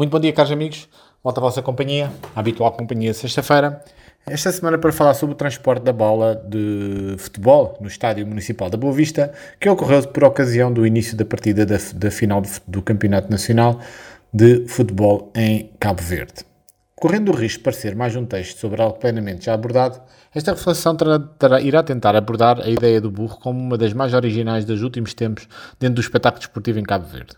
Muito bom dia, caros amigos. Volta a vossa companhia, a habitual companhia sexta-feira. Esta semana para falar sobre o transporte da bola de futebol no Estádio Municipal da Boa Vista, que ocorreu por ocasião do início da partida da, da final do Campeonato Nacional de Futebol em Cabo Verde. Correndo o risco de parecer mais um texto sobre algo plenamente já abordado, esta reflexão irá tentar abordar a ideia do burro como uma das mais originais dos últimos tempos dentro do espetáculo desportivo em Cabo Verde.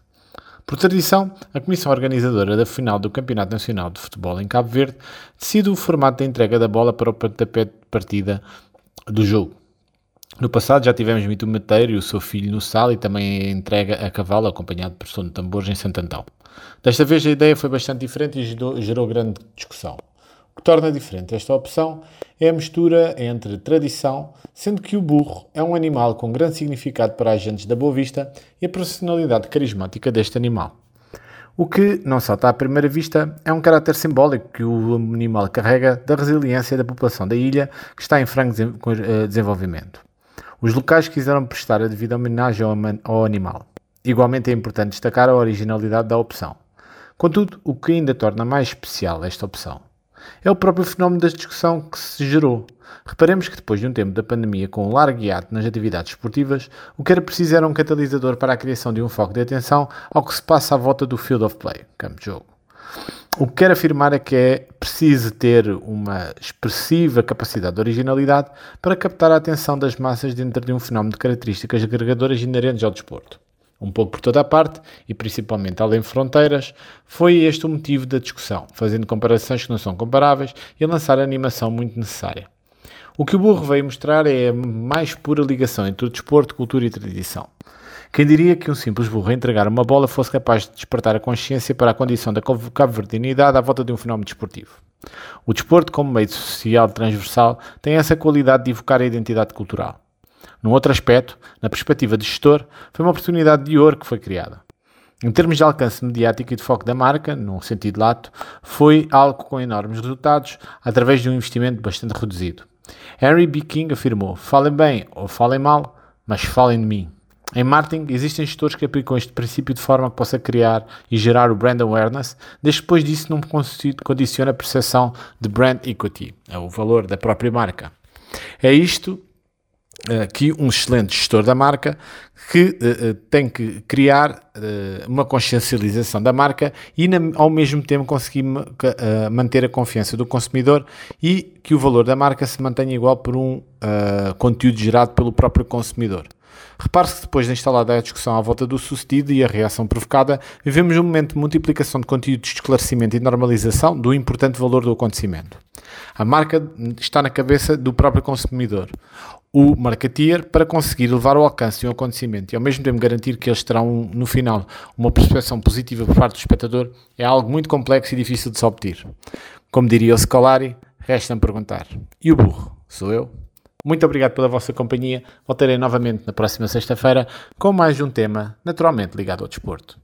Por tradição, a comissão organizadora da final do Campeonato Nacional de Futebol em Cabo Verde decide o formato da entrega da bola para o pontapé de partida do jogo. No passado já tivemos Mito Mateiro e o seu filho no sal e também entrega a cavalo acompanhado por som de tambores em Santo Antão. Desta vez a ideia foi bastante diferente e gerou, gerou grande discussão. O que torna diferente esta opção é a mistura entre tradição, sendo que o burro é um animal com grande significado para agentes da Boa Vista, e a personalidade carismática deste animal. O que não salta à primeira vista é um caráter simbólico que o animal carrega da resiliência da população da ilha, que está em franco eh, desenvolvimento. Os locais quiseram prestar a devida homenagem ao animal. Igualmente é importante destacar a originalidade da opção. Contudo, o que ainda torna mais especial esta opção é o próprio fenómeno da discussão que se gerou. Reparemos que depois de um tempo da pandemia com um largo hiato nas atividades esportivas, o que era preciso era um catalisador para a criação de um foco de atenção ao que se passa à volta do field of play, campo de jogo. O que quero afirmar é que é preciso ter uma expressiva capacidade de originalidade para captar a atenção das massas dentro de um fenómeno de características agregadoras inerentes ao desporto um pouco por toda a parte e principalmente além de fronteiras, foi este o motivo da discussão, fazendo comparações que não são comparáveis e lançar a animação muito necessária. O que o burro veio mostrar é a mais pura ligação entre o desporto, cultura e tradição. Quem diria que um simples burro a entregar uma bola fosse capaz de despertar a consciência para a condição da cabo-verdianidade à volta de um fenómeno desportivo? O desporto, como meio social transversal, tem essa qualidade de evocar a identidade cultural. Num outro aspecto, na perspectiva de gestor, foi uma oportunidade de ouro que foi criada. Em termos de alcance mediático e de foco da marca, num sentido lato, foi algo com enormes resultados através de um investimento bastante reduzido. Henry B. King afirmou: falem bem ou falem mal, mas falem de mim. Em marketing, existem gestores que aplicam este princípio de forma que possa criar e gerar o brand awareness, desde que depois disso não condiciona a percepção de brand equity, é o valor da própria marca. É isto que um excelente gestor da marca que uh, tem que criar uh, uma consciencialização da marca e na, ao mesmo tempo conseguir uh, manter a confiança do consumidor e que o valor da marca se mantenha igual por um conteúdo gerado pelo próprio consumidor. Repare-se que depois da instalada a discussão à volta do sucedido e a reação provocada, vivemos um momento de multiplicação de conteúdos de esclarecimento e normalização do importante valor do acontecimento. A marca está na cabeça do próprio consumidor o marketeer para conseguir levar ao alcance de um acontecimento e ao mesmo tempo garantir que eles terão no final uma percepção positiva por parte do espectador é algo muito complexo e difícil de se obter. Como diria o Scolari, resta-me perguntar: e o burro? Sou eu? Muito obrigado pela vossa companhia. Voltarei novamente na próxima sexta-feira com mais um tema naturalmente ligado ao desporto.